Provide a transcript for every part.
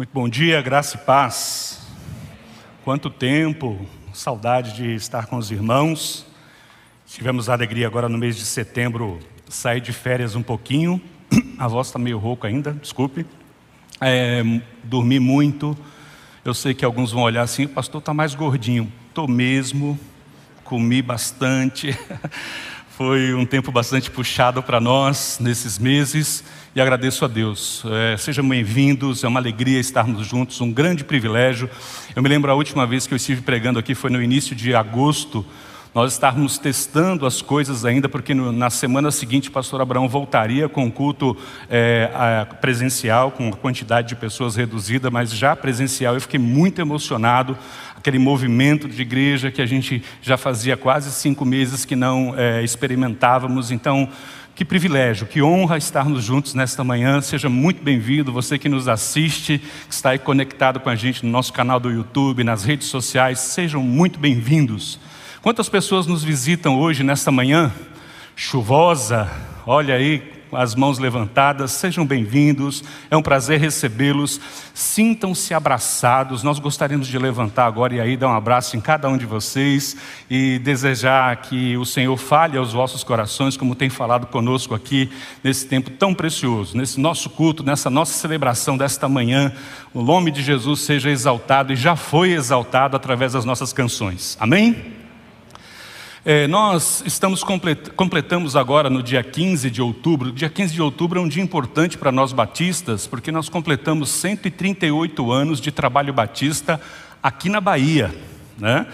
Muito bom dia, graça e paz. Quanto tempo, saudade de estar com os irmãos. Tivemos a alegria agora no mês de setembro sair de férias um pouquinho. A voz está meio rouca ainda, desculpe. É, dormi muito. Eu sei que alguns vão olhar assim, o pastor está mais gordinho. Estou mesmo, comi bastante. Foi um tempo bastante puxado para nós nesses meses e agradeço a Deus. É, sejam bem-vindos, é uma alegria estarmos juntos, um grande privilégio. Eu me lembro a última vez que eu estive pregando aqui foi no início de agosto. Nós estávamos testando as coisas ainda, porque no, na semana seguinte o pastor Abraão voltaria com o culto é, presencial, com uma quantidade de pessoas reduzida, mas já presencial. Eu fiquei muito emocionado, aquele movimento de igreja que a gente já fazia quase cinco meses que não é, experimentávamos. Então, que privilégio, que honra estarmos juntos nesta manhã. Seja muito bem-vindo, você que nos assiste, que está aí conectado com a gente no nosso canal do YouTube, nas redes sociais, sejam muito bem-vindos. Quantas pessoas nos visitam hoje, nesta manhã chuvosa? Olha aí, as mãos levantadas, sejam bem-vindos, é um prazer recebê-los, sintam-se abraçados. Nós gostaríamos de levantar agora e aí dar um abraço em cada um de vocês e desejar que o Senhor fale aos vossos corações, como tem falado conosco aqui nesse tempo tão precioso, nesse nosso culto, nessa nossa celebração desta manhã. O nome de Jesus seja exaltado e já foi exaltado através das nossas canções. Amém? É, nós estamos complet, completamos agora no dia 15 de outubro. Dia 15 de outubro é um dia importante para nós batistas, porque nós completamos 138 anos de trabalho batista aqui na Bahia. Né?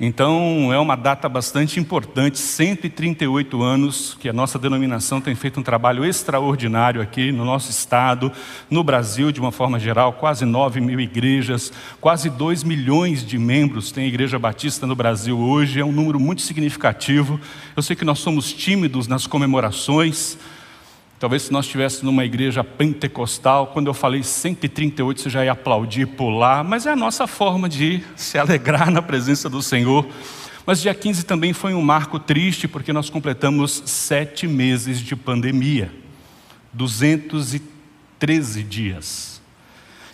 Então, é uma data bastante importante, 138 anos que a nossa denominação tem feito um trabalho extraordinário aqui no nosso estado, no Brasil de uma forma geral, quase 9 mil igrejas, quase 2 milhões de membros tem a Igreja Batista no Brasil hoje, é um número muito significativo. Eu sei que nós somos tímidos nas comemorações, Talvez se nós estivéssemos numa igreja pentecostal, quando eu falei 138, você já ia aplaudir, pular, mas é a nossa forma de se alegrar na presença do Senhor. Mas dia 15 também foi um marco triste, porque nós completamos sete meses de pandemia, 213 dias,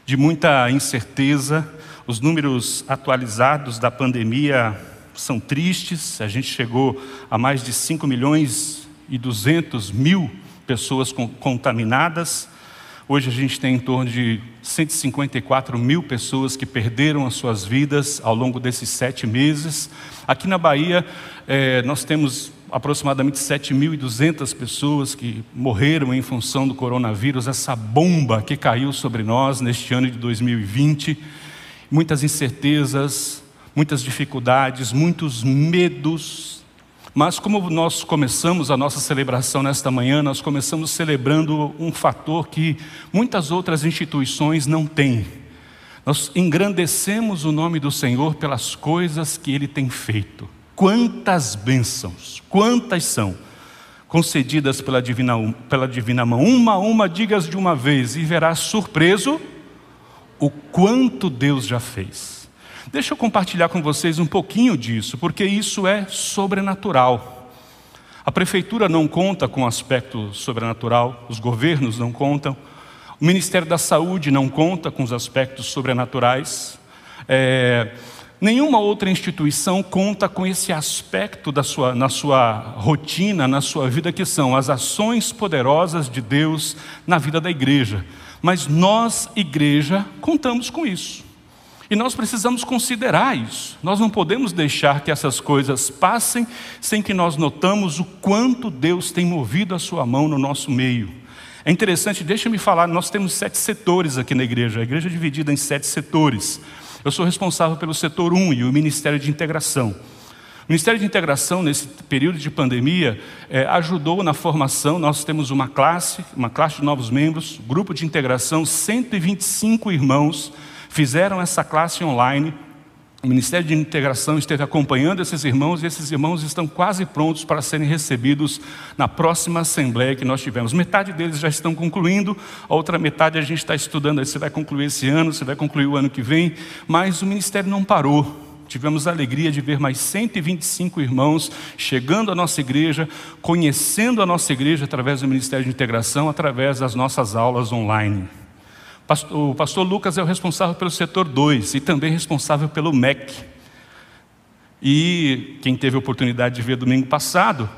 de muita incerteza. Os números atualizados da pandemia são tristes, a gente chegou a mais de 5 milhões e 200 mil pessoas contaminadas. Hoje a gente tem em torno de 154 mil pessoas que perderam as suas vidas ao longo desses sete meses. Aqui na Bahia, é, nós temos aproximadamente 7.200 pessoas que morreram em função do coronavírus, essa bomba que caiu sobre nós neste ano de 2020. Muitas incertezas, muitas dificuldades, muitos medos, mas como nós começamos a nossa celebração nesta manhã, nós começamos celebrando um fator que muitas outras instituições não têm. Nós engrandecemos o nome do Senhor pelas coisas que Ele tem feito. Quantas bênçãos, quantas são concedidas pela divina, pela divina mão. Uma a uma, digas de uma vez, e verás surpreso o quanto Deus já fez. Deixa eu compartilhar com vocês um pouquinho disso, porque isso é sobrenatural. A prefeitura não conta com aspecto sobrenatural, os governos não contam, o Ministério da Saúde não conta com os aspectos sobrenaturais, é, nenhuma outra instituição conta com esse aspecto da sua, na sua rotina, na sua vida, que são as ações poderosas de Deus na vida da igreja. Mas nós, igreja, contamos com isso. E nós precisamos considerar isso. Nós não podemos deixar que essas coisas passem sem que nós notamos o quanto Deus tem movido a sua mão no nosso meio. É interessante, deixa-me falar, nós temos sete setores aqui na igreja, a igreja é dividida em sete setores. Eu sou responsável pelo setor 1 e o Ministério de Integração. O Ministério de Integração, nesse período de pandemia, é, ajudou na formação. Nós temos uma classe, uma classe de novos membros, grupo de integração, 125 irmãos fizeram essa classe online. O Ministério de Integração esteve acompanhando esses irmãos e esses irmãos estão quase prontos para serem recebidos na próxima assembleia que nós tivemos. Metade deles já estão concluindo, a outra metade a gente está estudando se vai concluir esse ano, se vai concluir o ano que vem, mas o ministério não parou. Tivemos a alegria de ver mais 125 irmãos chegando à nossa igreja, conhecendo a nossa igreja através do Ministério de Integração, através das nossas aulas online. O pastor Lucas é o responsável pelo setor 2 e também responsável pelo MEC. E quem teve a oportunidade de ver domingo passado,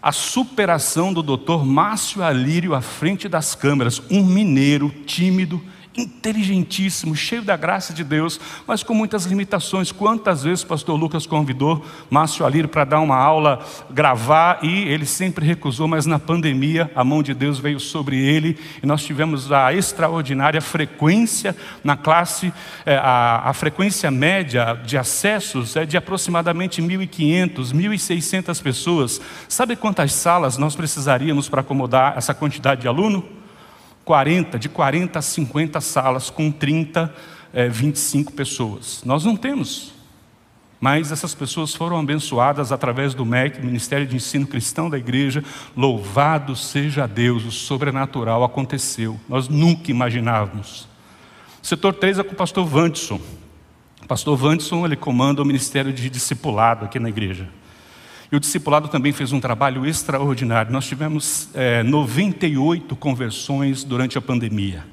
a superação do doutor Márcio Alírio à frente das câmeras, um mineiro tímido, inteligentíssimo, cheio da graça de Deus, mas com muitas limitações. Quantas vezes o pastor Lucas convidou Márcio Alírio para dar uma aula, gravar, e ele sempre recusou, mas na pandemia a mão de Deus veio sobre ele, e nós tivemos a extraordinária frequência na classe, é, a, a frequência média de acessos é de aproximadamente 1.500, 1.600 pessoas. Sabe quantas salas nós precisaríamos para acomodar essa quantidade de aluno? 40, de 40 a 50 salas com 30, é, 25 pessoas. Nós não temos. Mas essas pessoas foram abençoadas através do MEC, Ministério de Ensino Cristão da Igreja. Louvado seja Deus, o sobrenatural aconteceu. Nós nunca imaginávamos. Setor 3 é com o pastor Vanderson. O pastor Vanderson, ele comanda o Ministério de Discipulado aqui na igreja. E o discipulado também fez um trabalho extraordinário. Nós tivemos é, 98 conversões durante a pandemia.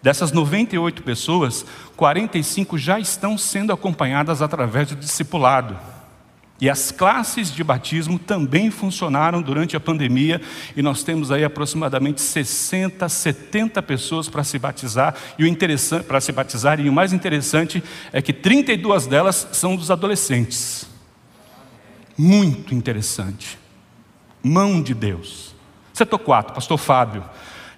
Dessas 98 pessoas, 45 já estão sendo acompanhadas através do discipulado. E as classes de batismo também funcionaram durante a pandemia, e nós temos aí aproximadamente 60, 70 pessoas para se batizar, e o interessante para se batizar, e o mais interessante é que 32 delas são dos adolescentes muito interessante. Mão de Deus. Setor 4, pastor Fábio,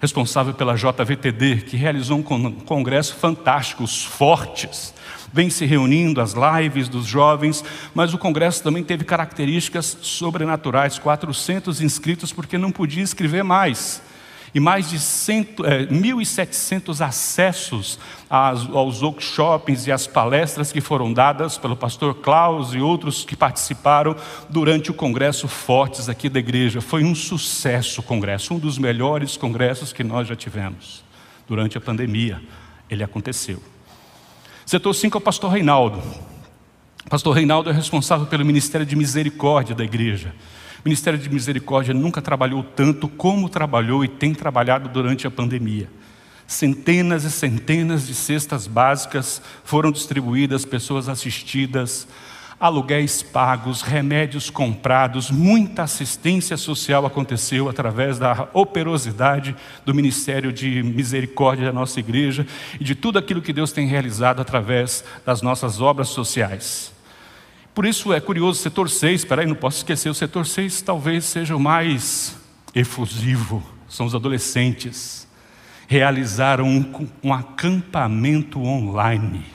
responsável pela JVTD, que realizou um congresso fantástico, os fortes, vem se reunindo, as lives dos jovens, mas o congresso também teve características sobrenaturais, 400 inscritos porque não podia escrever mais e mais de é, 1.700 acessos às, aos workshops e às palestras que foram dadas pelo pastor Klaus e outros que participaram durante o congresso Fortes aqui da igreja. Foi um sucesso o congresso, um dos melhores congressos que nós já tivemos durante a pandemia. Ele aconteceu. Setor 5 é o pastor Reinaldo. O pastor Reinaldo é responsável pelo Ministério de Misericórdia da igreja. O Ministério de Misericórdia nunca trabalhou tanto como trabalhou e tem trabalhado durante a pandemia. Centenas e centenas de cestas básicas foram distribuídas, pessoas assistidas, aluguéis pagos, remédios comprados, muita assistência social aconteceu através da operosidade do Ministério de Misericórdia da nossa igreja e de tudo aquilo que Deus tem realizado através das nossas obras sociais. Por isso é curioso, o setor 6, peraí, não posso esquecer, o setor 6 talvez seja o mais efusivo, são os adolescentes. Realizaram um, um acampamento online.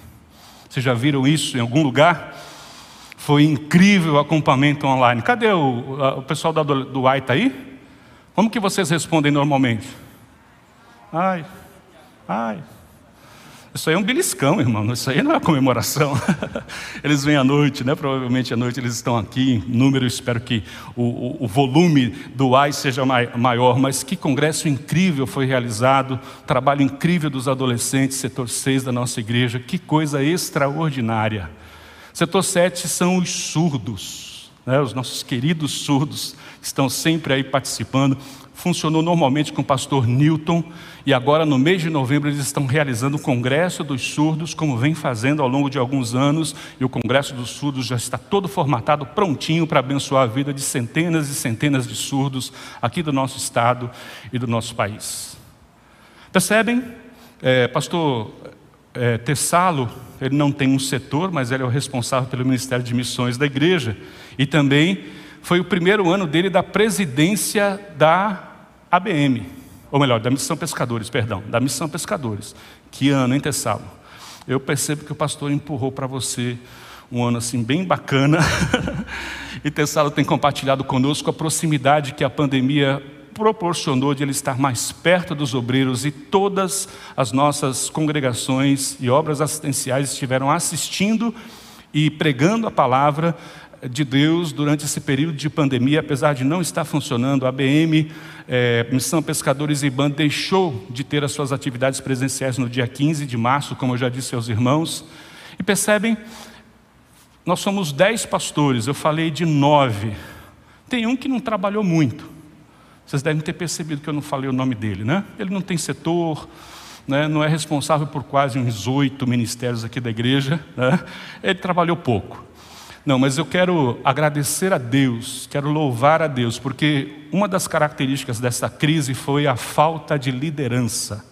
Vocês já viram isso em algum lugar? Foi incrível o acampamento online. Cadê o, o pessoal do, do AI está aí? Como que vocês respondem normalmente? Ai, ai, isso aí é um beliscão, irmão. Isso aí não é comemoração. Eles vêm à noite, né? Provavelmente à noite eles estão aqui em número. Espero que o, o, o volume do AI seja maior. Mas que congresso incrível foi realizado. Trabalho incrível dos adolescentes, setor 6 da nossa igreja. Que coisa extraordinária. Setor 7 são os surdos. Né? Os nossos queridos surdos estão sempre aí participando funcionou normalmente com o pastor Newton, e agora no mês de novembro eles estão realizando o Congresso dos Surdos, como vem fazendo ao longo de alguns anos, e o Congresso dos Surdos já está todo formatado, prontinho para abençoar a vida de centenas e centenas de surdos aqui do nosso estado e do nosso país. Percebem? É, pastor é, Tessalo, ele não tem um setor, mas ele é o responsável pelo Ministério de Missões da igreja, e também foi o primeiro ano dele da presidência da ABM, ou melhor, da Missão Pescadores, perdão, da Missão Pescadores. Que ano, hein, Tessalo? Eu percebo que o pastor empurrou para você um ano assim bem bacana. e Tessalo tem compartilhado conosco a proximidade que a pandemia proporcionou de ele estar mais perto dos obreiros e todas as nossas congregações e obras assistenciais estiveram assistindo e pregando a palavra de Deus durante esse período de pandemia, apesar de não estar funcionando, a BM, é, Missão Pescadores e Band, deixou de ter as suas atividades presenciais no dia 15 de março, como eu já disse aos irmãos. E percebem, nós somos dez pastores, eu falei de nove. Tem um que não trabalhou muito. Vocês devem ter percebido que eu não falei o nome dele, né? Ele não tem setor, né, não é responsável por quase uns oito ministérios aqui da igreja, né? ele trabalhou pouco. Não, mas eu quero agradecer a Deus, quero louvar a Deus, porque uma das características dessa crise foi a falta de liderança,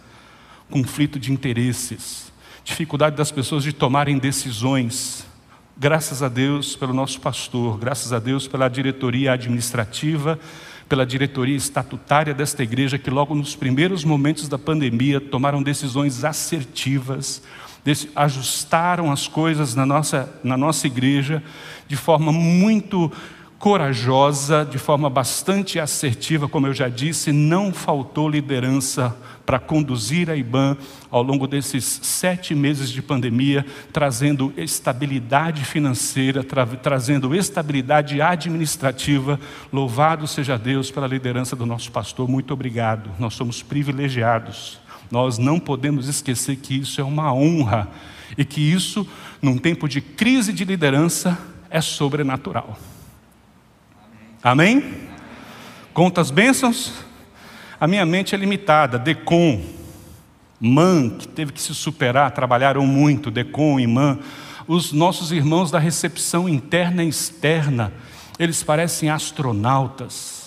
conflito de interesses, dificuldade das pessoas de tomarem decisões. Graças a Deus pelo nosso pastor, graças a Deus pela diretoria administrativa, pela diretoria estatutária desta igreja, que logo nos primeiros momentos da pandemia tomaram decisões assertivas, ajustaram as coisas na nossa, na nossa igreja de forma muito corajosa, de forma bastante assertiva, como eu já disse, não faltou liderança para conduzir a IBAN ao longo desses sete meses de pandemia, trazendo estabilidade financeira, tra trazendo estabilidade administrativa. Louvado seja Deus pela liderança do nosso pastor, muito obrigado. Nós somos privilegiados. Nós não podemos esquecer que isso é uma honra e que isso, num tempo de crise de liderança, é sobrenatural. Amém? Amém? Conta bênçãos? A minha mente é limitada. Decon, Man, que teve que se superar, trabalharam muito, Decon e Man. Os nossos irmãos da recepção interna e externa, eles parecem astronautas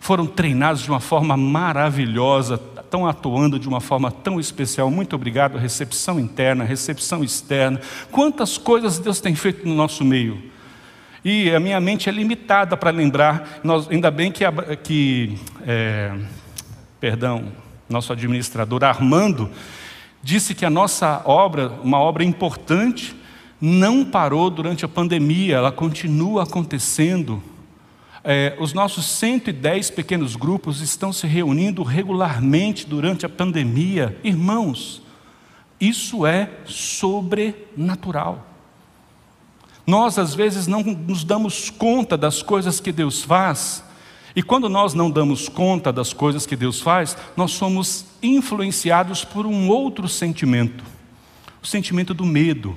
foram treinados de uma forma maravilhosa, estão atuando de uma forma tão especial. Muito obrigado, recepção interna, recepção externa. Quantas coisas Deus tem feito no nosso meio. E a minha mente é limitada para lembrar, nós, ainda bem que, que é, perdão, nosso administrador Armando, disse que a nossa obra, uma obra importante, não parou durante a pandemia, ela continua acontecendo é, os nossos 110 pequenos grupos estão se reunindo regularmente durante a pandemia. Irmãos, isso é sobrenatural. Nós, às vezes, não nos damos conta das coisas que Deus faz, e quando nós não damos conta das coisas que Deus faz, nós somos influenciados por um outro sentimento o sentimento do medo,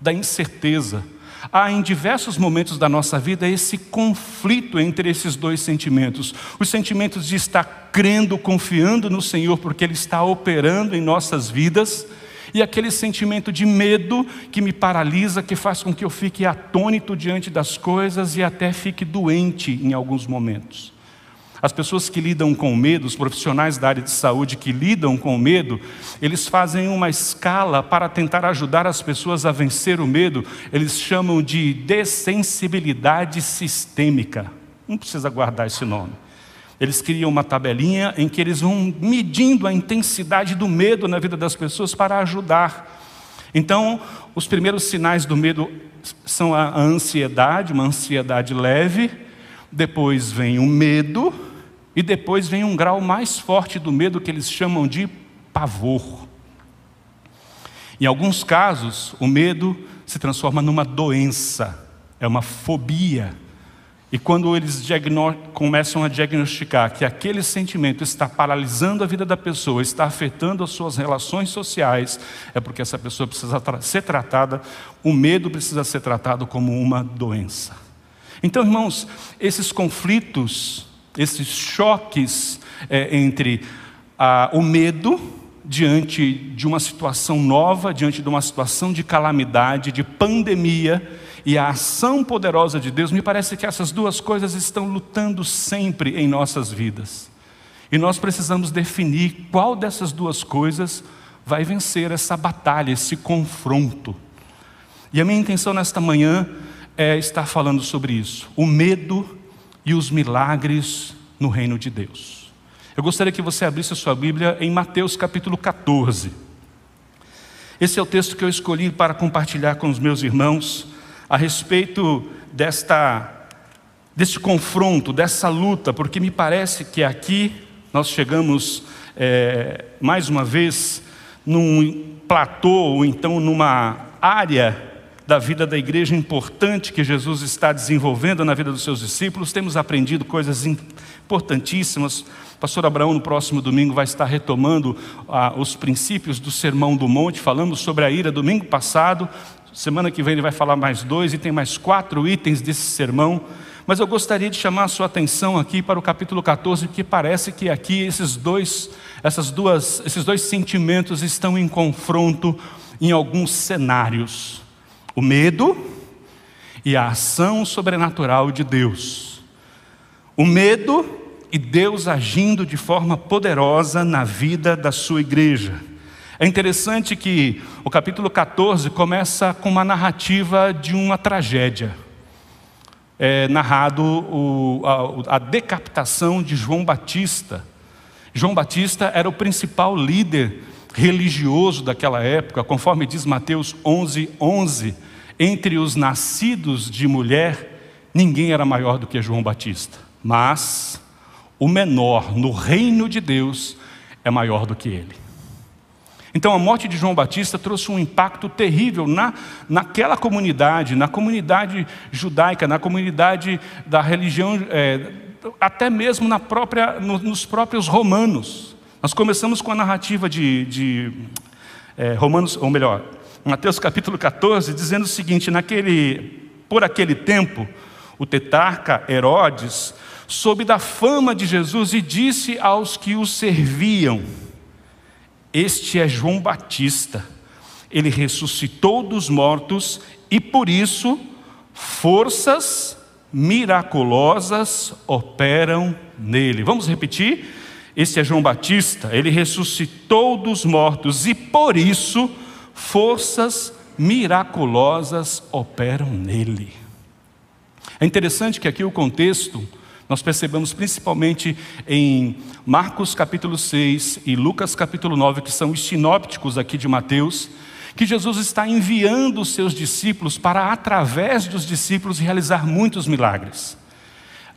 da incerteza, há em diversos momentos da nossa vida esse conflito entre esses dois sentimentos. Os sentimentos de estar crendo, confiando no Senhor, porque Ele está operando em nossas vidas, e aquele sentimento de medo que me paralisa, que faz com que eu fique atônito diante das coisas e até fique doente em alguns momentos. As pessoas que lidam com medo, os profissionais da área de saúde que lidam com medo, eles fazem uma escala para tentar ajudar as pessoas a vencer o medo. Eles chamam de dessensibilidade sistêmica. Não precisa guardar esse nome. Eles criam uma tabelinha em que eles vão medindo a intensidade do medo na vida das pessoas para ajudar. Então, os primeiros sinais do medo são a ansiedade, uma ansiedade leve, depois vem o medo, e depois vem um grau mais forte do medo que eles chamam de pavor. Em alguns casos, o medo se transforma numa doença, é uma fobia. E quando eles começam a diagnosticar que aquele sentimento está paralisando a vida da pessoa, está afetando as suas relações sociais, é porque essa pessoa precisa tra ser tratada, o medo precisa ser tratado como uma doença. Então, irmãos, esses conflitos esses choques é, entre o medo diante de uma situação nova, diante de uma situação de calamidade, de pandemia, e a ação poderosa de Deus, me parece que essas duas coisas estão lutando sempre em nossas vidas. E nós precisamos definir qual dessas duas coisas vai vencer essa batalha, esse confronto. E a minha intenção nesta manhã é estar falando sobre isso. O medo e os milagres no reino de Deus. Eu gostaria que você abrisse a sua Bíblia em Mateus capítulo 14. Esse é o texto que eu escolhi para compartilhar com os meus irmãos a respeito desta deste confronto, dessa luta, porque me parece que aqui nós chegamos é, mais uma vez num platô, ou então numa área da vida da igreja importante que Jesus está desenvolvendo na vida dos seus discípulos. Temos aprendido coisas importantíssimas. O pastor Abraão, no próximo domingo, vai estar retomando ah, os princípios do Sermão do Monte. Falamos sobre a ira domingo passado. Semana que vem ele vai falar mais dois, e tem mais quatro itens desse sermão. Mas eu gostaria de chamar a sua atenção aqui para o capítulo 14, porque parece que aqui esses dois, essas duas, esses dois sentimentos estão em confronto em alguns cenários: o medo e a ação sobrenatural de Deus. O medo e Deus agindo de forma poderosa na vida da sua igreja. É interessante que o capítulo 14 começa com uma narrativa de uma tragédia. É narrado o, a, a decapitação de João Batista. João Batista era o principal líder religioso daquela época, conforme diz Mateus 11, 11. Entre os nascidos de mulher, ninguém era maior do que João Batista. Mas o menor no reino de Deus é maior do que ele. Então a morte de João Batista trouxe um impacto terrível na, naquela comunidade, na comunidade judaica, na comunidade da religião, é, até mesmo na própria, no, nos próprios romanos. Nós começamos com a narrativa de, de é, Romanos, ou melhor, Mateus capítulo 14, dizendo o seguinte: naquele, por aquele tempo, o tetarca Herodes soube da fama de Jesus e disse aos que o serviam: este é João Batista. Ele ressuscitou dos mortos e por isso forças miraculosas operam nele. Vamos repetir? Este é João Batista, ele ressuscitou dos mortos e por isso forças miraculosas operam nele. É interessante que aqui o contexto nós percebemos principalmente em Marcos capítulo 6 e Lucas capítulo 9, que são os sinópticos aqui de Mateus, que Jesus está enviando os seus discípulos para, através dos discípulos, realizar muitos milagres.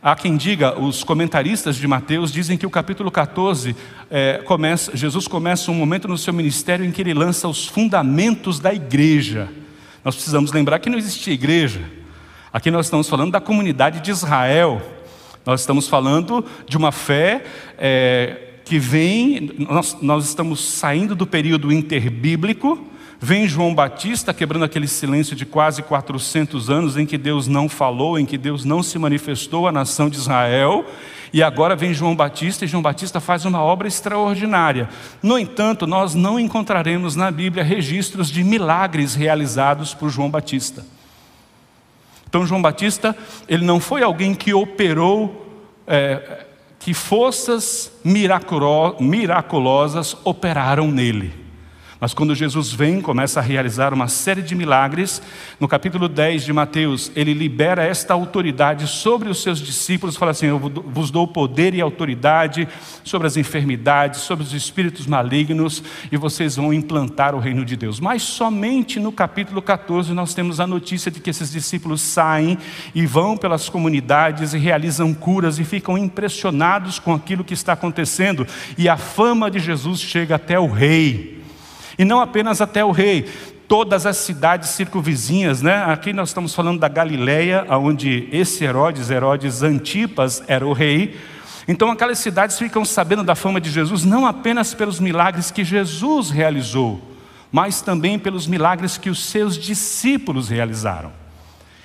Há quem diga, os comentaristas de Mateus dizem que o capítulo 14 é, começa, Jesus começa um momento no seu ministério em que ele lança os fundamentos da igreja. Nós precisamos lembrar que não existia igreja. Aqui nós estamos falando da comunidade de Israel, nós estamos falando de uma fé é, que vem, nós, nós estamos saindo do período interbíblico, vem João Batista quebrando aquele silêncio de quase 400 anos em que Deus não falou, em que Deus não se manifestou à nação de Israel, e agora vem João Batista e João Batista faz uma obra extraordinária. No entanto, nós não encontraremos na Bíblia registros de milagres realizados por João Batista. Então, João Batista, ele não foi alguém que operou, é, que forças miraculosas operaram nele. Mas quando Jesus vem, começa a realizar uma série de milagres, no capítulo 10 de Mateus, ele libera esta autoridade sobre os seus discípulos, fala assim: Eu vos dou poder e autoridade sobre as enfermidades, sobre os espíritos malignos, e vocês vão implantar o reino de Deus. Mas somente no capítulo 14 nós temos a notícia de que esses discípulos saem e vão pelas comunidades e realizam curas e ficam impressionados com aquilo que está acontecendo, e a fama de Jesus chega até o rei. E não apenas até o rei, todas as cidades circunvizinhas, né? Aqui nós estamos falando da Galileia, onde esse Herodes, Herodes Antipas, era o rei. Então aquelas cidades ficam sabendo da fama de Jesus não apenas pelos milagres que Jesus realizou, mas também pelos milagres que os seus discípulos realizaram.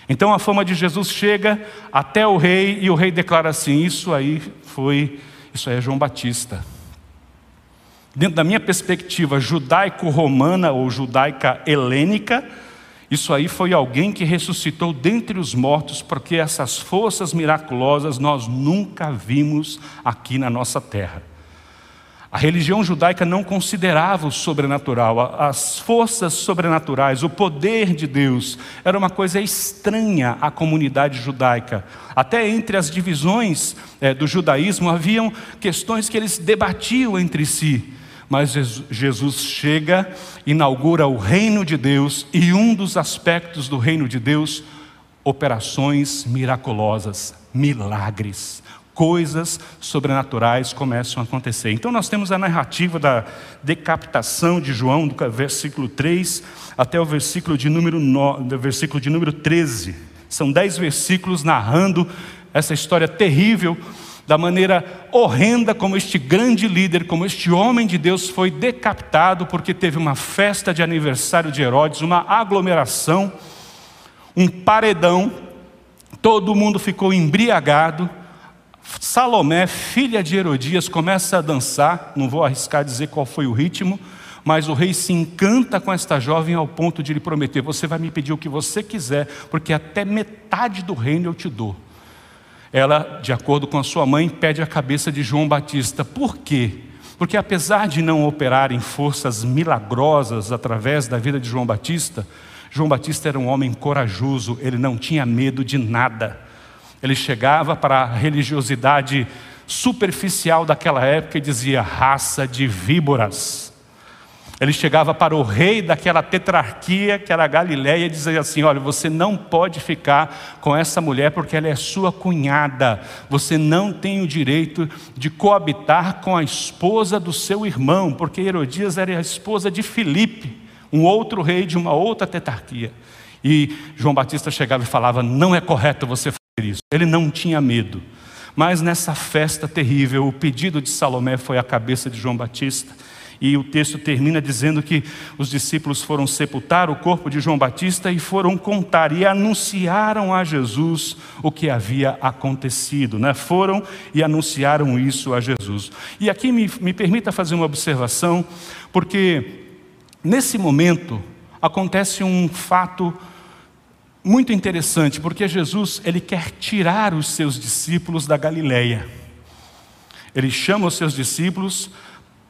Então a fama de Jesus chega até o rei e o rei declara assim: isso aí foi, isso aí é João Batista dentro da minha perspectiva judaico-romana ou judaica helênica, isso aí foi alguém que ressuscitou dentre os mortos, porque essas forças miraculosas nós nunca vimos aqui na nossa terra. A religião judaica não considerava o sobrenatural, as forças sobrenaturais, o poder de Deus, era uma coisa estranha à comunidade judaica. Até entre as divisões é, do judaísmo haviam questões que eles debatiam entre si mas Jesus chega, inaugura o reino de Deus e um dos aspectos do reino de Deus, operações miraculosas, milagres, coisas sobrenaturais começam a acontecer. Então nós temos a narrativa da decapitação de João, do versículo 3 até o versículo de número, 9, versículo de número 13. São dez versículos narrando essa história terrível da maneira horrenda como este grande líder, como este homem de Deus foi decapitado porque teve uma festa de aniversário de Herodes, uma aglomeração, um paredão, Todo mundo ficou embriagado. Salomé, filha de Herodias, começa a dançar. Não vou arriscar dizer qual foi o ritmo, mas o rei se encanta com esta jovem ao ponto de lhe prometer: Você vai me pedir o que você quiser, porque até metade do reino eu te dou. Ela, de acordo com a sua mãe, pede a cabeça de João Batista. Por quê? Porque apesar de não operarem forças milagrosas através da vida de João Batista, João Batista era um homem corajoso, ele não tinha medo de nada. Ele chegava para a religiosidade superficial daquela época e dizia: raça de víboras. Ele chegava para o rei daquela tetrarquia, que era a Galiléia, e dizia assim: Olha, você não pode ficar com essa mulher porque ela é sua cunhada. Você não tem o direito de coabitar com a esposa do seu irmão, porque Herodias era a esposa de Filipe, um outro rei de uma outra tetrarquia. E João Batista chegava e falava: Não é correto você fazer isso. Ele não tinha medo. Mas nessa festa terrível, o pedido de Salomé foi a cabeça de João Batista. E o texto termina dizendo que os discípulos foram sepultar o corpo de João Batista e foram contar e anunciaram a Jesus o que havia acontecido. Né? Foram e anunciaram isso a Jesus. E aqui me, me permita fazer uma observação, porque nesse momento acontece um fato muito interessante, porque Jesus ele quer tirar os seus discípulos da Galileia. Ele chama os seus discípulos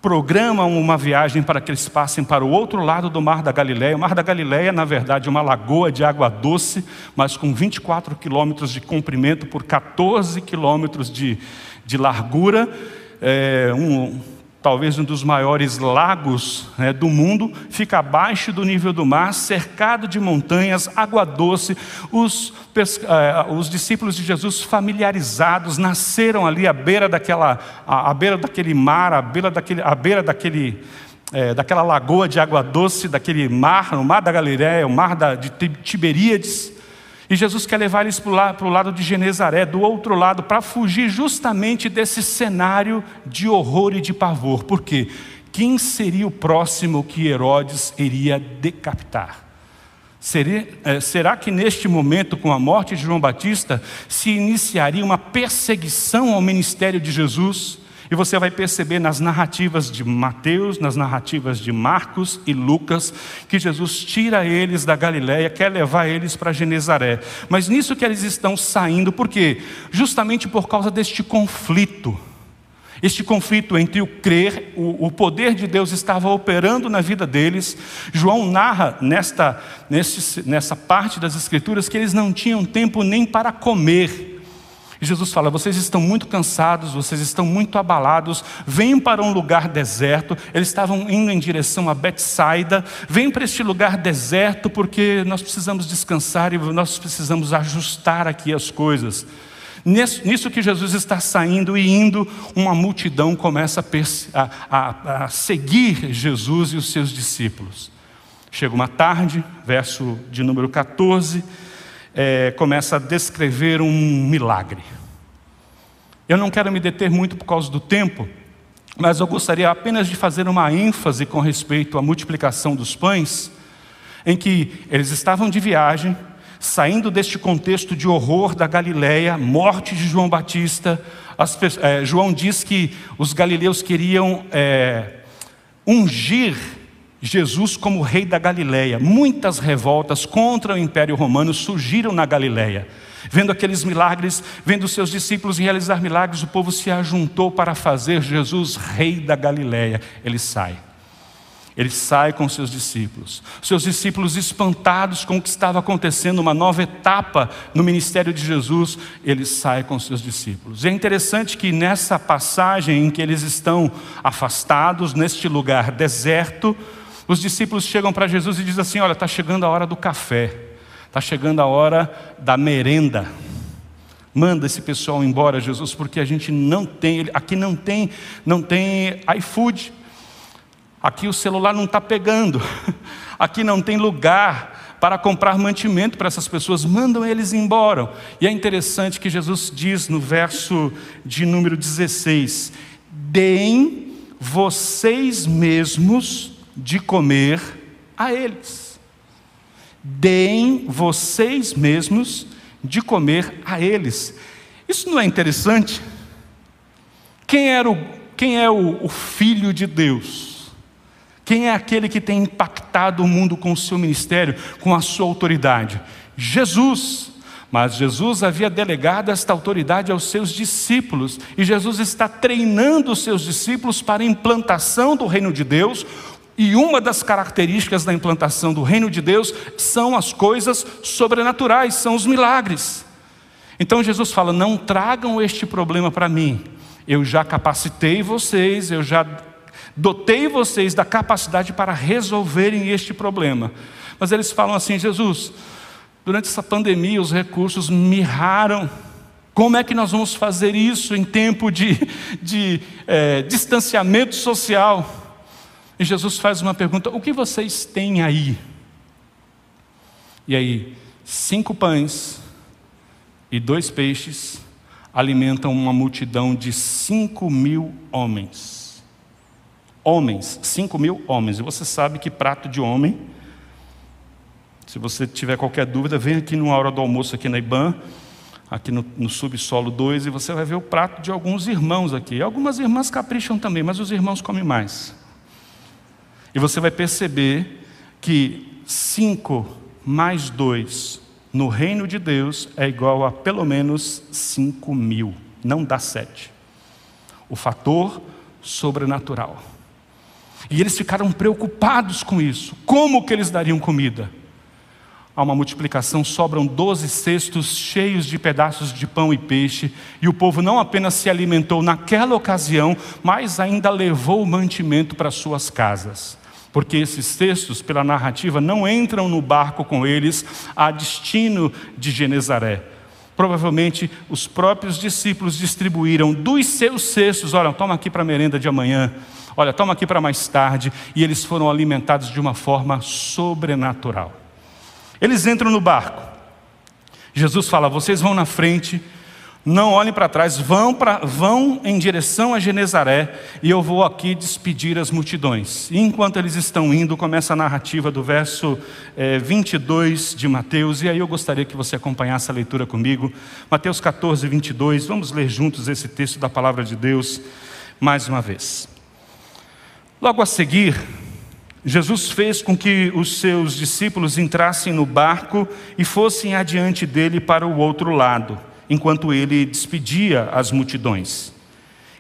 programam uma viagem para que eles passem para o outro lado do Mar da Galileia. O Mar da Galileia, na verdade, é uma lagoa de água doce, mas com 24 quilômetros de comprimento por 14 quilômetros de, de largura. É um, talvez um dos maiores lagos né, do mundo, fica abaixo do nível do mar, cercado de montanhas, água doce. Os, uh, os discípulos de Jesus, familiarizados, nasceram ali à beira daquela, à, beira daquele mar, à beira daquele, à beira daquele é, daquela lagoa de água doce, daquele mar, o mar da Galiléia, o mar da, de Tiberíades. E Jesus quer levar eles para o lado de Genezaré, do outro lado, para fugir justamente desse cenário de horror e de pavor. Por quê? Quem seria o próximo que Herodes iria decapitar? Eh, será que neste momento, com a morte de João Batista, se iniciaria uma perseguição ao ministério de Jesus? E você vai perceber nas narrativas de Mateus, nas narrativas de Marcos e Lucas, que Jesus tira eles da Galiléia, quer levar eles para Genezaré. Mas nisso que eles estão saindo, por quê? Justamente por causa deste conflito. Este conflito entre o crer, o, o, poder de Deus estava operando na vida deles. João narra nesta, nessa parte das Escrituras que eles não tinham tempo nem para comer. E Jesus fala: vocês estão muito cansados, vocês estão muito abalados, venham para um lugar deserto. Eles estavam indo em direção a Betsaida. Venham para este lugar deserto, porque nós precisamos descansar e nós precisamos ajustar aqui as coisas. Nisso que Jesus está saindo e indo, uma multidão começa a, a, a, seguir Jesus e os seus discípulos. Chega uma tarde, verso de número 14 é, começa a descrever um milagre. Eu não quero me deter muito por causa do tempo, mas eu gostaria apenas de fazer uma ênfase com respeito à multiplicação dos pães, em que eles estavam de viagem, saindo deste contexto de horror da Galileia, morte de João Batista. As, é, João diz que os galileus queriam é, ungir Jesus como rei da Galileia. Muitas revoltas contra o Império Romano surgiram na Galileia. Vendo aqueles milagres, vendo seus discípulos realizar milagres, o povo se ajuntou para fazer Jesus rei da Galileia. Ele sai. Ele sai com seus discípulos. Seus discípulos espantados com o que estava acontecendo, uma nova etapa no ministério de Jesus, ele sai com seus discípulos. E é interessante que nessa passagem em que eles estão afastados, neste lugar deserto, os discípulos chegam para Jesus e dizem assim: Olha, está chegando a hora do café, está chegando a hora da merenda. Manda esse pessoal embora, Jesus, porque a gente não tem, aqui não tem, não tem iFood. Aqui o celular não está pegando. Aqui não tem lugar para comprar mantimento para essas pessoas. Mandam eles embora. E é interessante que Jesus diz no verso de número 16: Deem vocês mesmos de comer a eles. Deem vocês mesmos de comer a eles. Isso não é interessante? Quem, era o, quem é o, o Filho de Deus? Quem é aquele que tem impactado o mundo com o seu ministério, com a sua autoridade? Jesus. Mas Jesus havia delegado esta autoridade aos seus discípulos, e Jesus está treinando os seus discípulos para a implantação do reino de Deus. E uma das características da implantação do reino de Deus são as coisas sobrenaturais, são os milagres. Então Jesus fala: não tragam este problema para mim, eu já capacitei vocês, eu já dotei vocês da capacidade para resolverem este problema. Mas eles falam assim: Jesus, Durante essa pandemia, os recursos mirraram. Como é que nós vamos fazer isso em tempo de, de é, distanciamento social? E Jesus faz uma pergunta: O que vocês têm aí? E aí, cinco pães e dois peixes alimentam uma multidão de cinco mil homens. Homens, cinco mil homens. E você sabe que prato de homem se você tiver qualquer dúvida, vem aqui numa hora do almoço aqui na IBAN, aqui no, no subsolo 2, e você vai ver o prato de alguns irmãos aqui. Algumas irmãs capricham também, mas os irmãos comem mais. E você vai perceber que cinco mais dois no reino de Deus é igual a pelo menos cinco mil, não dá sete. O fator sobrenatural. E eles ficaram preocupados com isso. Como que eles dariam comida? Há uma multiplicação, sobram doze cestos cheios de pedaços de pão e peixe, e o povo não apenas se alimentou naquela ocasião, mas ainda levou o mantimento para suas casas. Porque esses cestos, pela narrativa, não entram no barco com eles a destino de Genezaré. Provavelmente os próprios discípulos distribuíram dos seus cestos, olha, toma aqui para a merenda de amanhã, olha, toma aqui para mais tarde, e eles foram alimentados de uma forma sobrenatural. Eles entram no barco. Jesus fala: vocês vão na frente, não olhem para trás, vão, pra, vão em direção a Genezaré e eu vou aqui despedir as multidões. E enquanto eles estão indo, começa a narrativa do verso é, 22 de Mateus, e aí eu gostaria que você acompanhasse a leitura comigo. Mateus 14, 22, vamos ler juntos esse texto da palavra de Deus mais uma vez. Logo a seguir, Jesus fez com que os seus discípulos entrassem no barco e fossem adiante dele para o outro lado, enquanto ele despedia as multidões.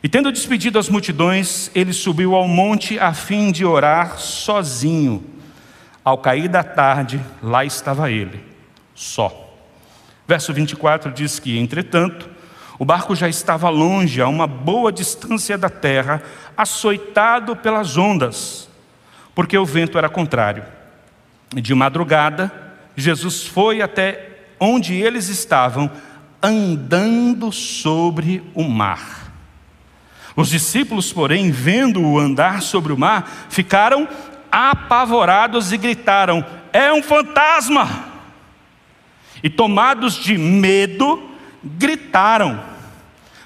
E tendo despedido as multidões, ele subiu ao monte a fim de orar sozinho. Ao cair da tarde, lá estava ele, só. Verso 24 diz que, entretanto, o barco já estava longe, a uma boa distância da terra, açoitado pelas ondas porque o vento era contrário. De madrugada, Jesus foi até onde eles estavam, andando sobre o mar. Os discípulos, porém, vendo-o andar sobre o mar, ficaram apavorados e gritaram: É um fantasma! E tomados de medo, gritaram.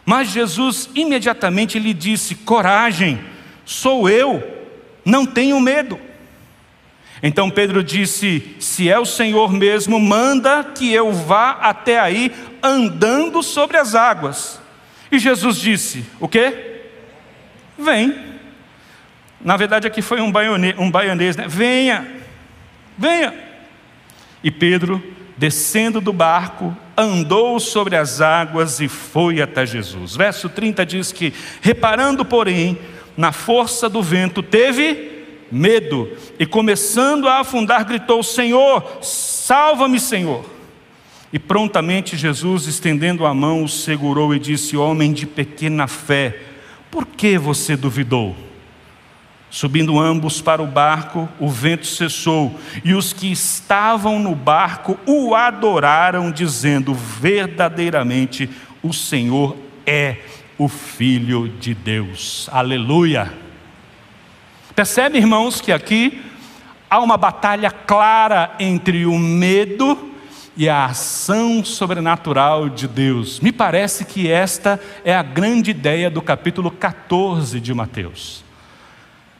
Mas Jesus imediatamente lhe disse: Coragem, sou eu não tenham medo. Então Pedro disse: Se é o Senhor mesmo, manda que eu vá até aí andando sobre as águas. E Jesus disse: O quê? Vem. Na verdade, aqui foi um, baianês, um baianês né? Venha, venha. E Pedro, descendo do barco, andou sobre as águas e foi até Jesus. Verso 30 diz que, reparando, porém, na força do vento, teve medo e, começando a afundar, gritou: Senhor, salva-me, Senhor. E prontamente Jesus, estendendo a mão, o segurou e disse: Homem de pequena fé, por que você duvidou? Subindo ambos para o barco, o vento cessou, e os que estavam no barco o adoraram, dizendo: Verdadeiramente o Senhor é o Filho de Deus. Aleluia. Percebe, irmãos, que aqui há uma batalha clara entre o medo e a ação sobrenatural de Deus. Me parece que esta é a grande ideia do capítulo 14 de Mateus.